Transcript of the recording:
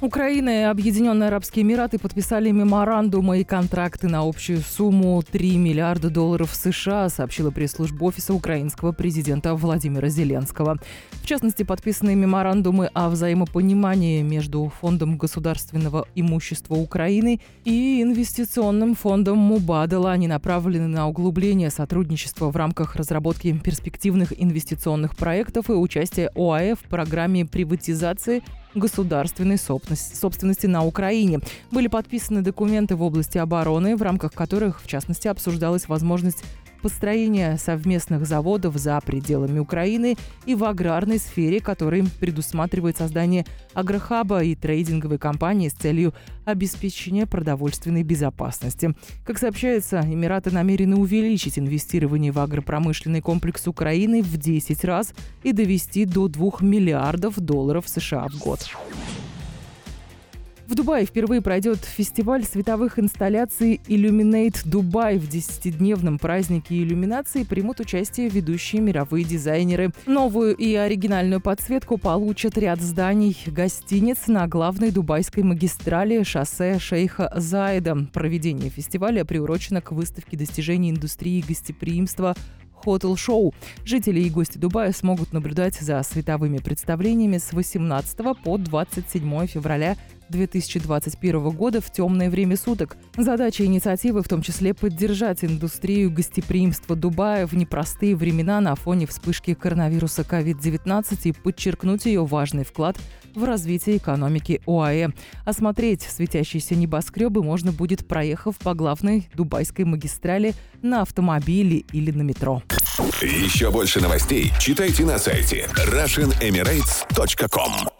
Украина и Объединенные Арабские Эмираты подписали меморандумы и контракты на общую сумму 3 миллиарда долларов США, сообщила пресс-служба офиса украинского президента Владимира Зеленского. В частности, подписаны меморандумы о взаимопонимании между Фондом государственного имущества Украины и инвестиционным фондом Мубадала. Они направлены на углубление сотрудничества в рамках разработки перспективных инвестиционных проектов и участия ОАЭ в программе приватизации государственной собственности на Украине. Были подписаны документы в области обороны, в рамках которых, в частности, обсуждалась возможность построения совместных заводов за пределами Украины и в аграрной сфере, который предусматривает создание агрохаба и трейдинговой компании с целью обеспечения продовольственной безопасности. Как сообщается, Эмираты намерены увеличить инвестирование в агропромышленный комплекс Украины в 10 раз и довести до 2 миллиардов долларов США в год. В Дубае впервые пройдет фестиваль световых инсталляций Illuminate Dubai. В десятидневном празднике иллюминации примут участие ведущие мировые дизайнеры. Новую и оригинальную подсветку получат ряд зданий гостиниц на главной дубайской магистрали шоссе Шейха Заида. Проведение фестиваля приурочено к выставке достижений индустрии гостеприимства Hotel Show. Жители и гости Дубая смогут наблюдать за световыми представлениями с 18 по 27 февраля 2021 года в темное время суток. Задача инициативы в том числе поддержать индустрию гостеприимства Дубая в непростые времена на фоне вспышки коронавируса COVID-19 и подчеркнуть ее важный вклад в развитие экономики ОАЭ. Осмотреть светящиеся небоскребы можно будет, проехав по главной дубайской магистрали на автомобиле или на метро. Еще больше новостей читайте на сайте RussianEmirates.com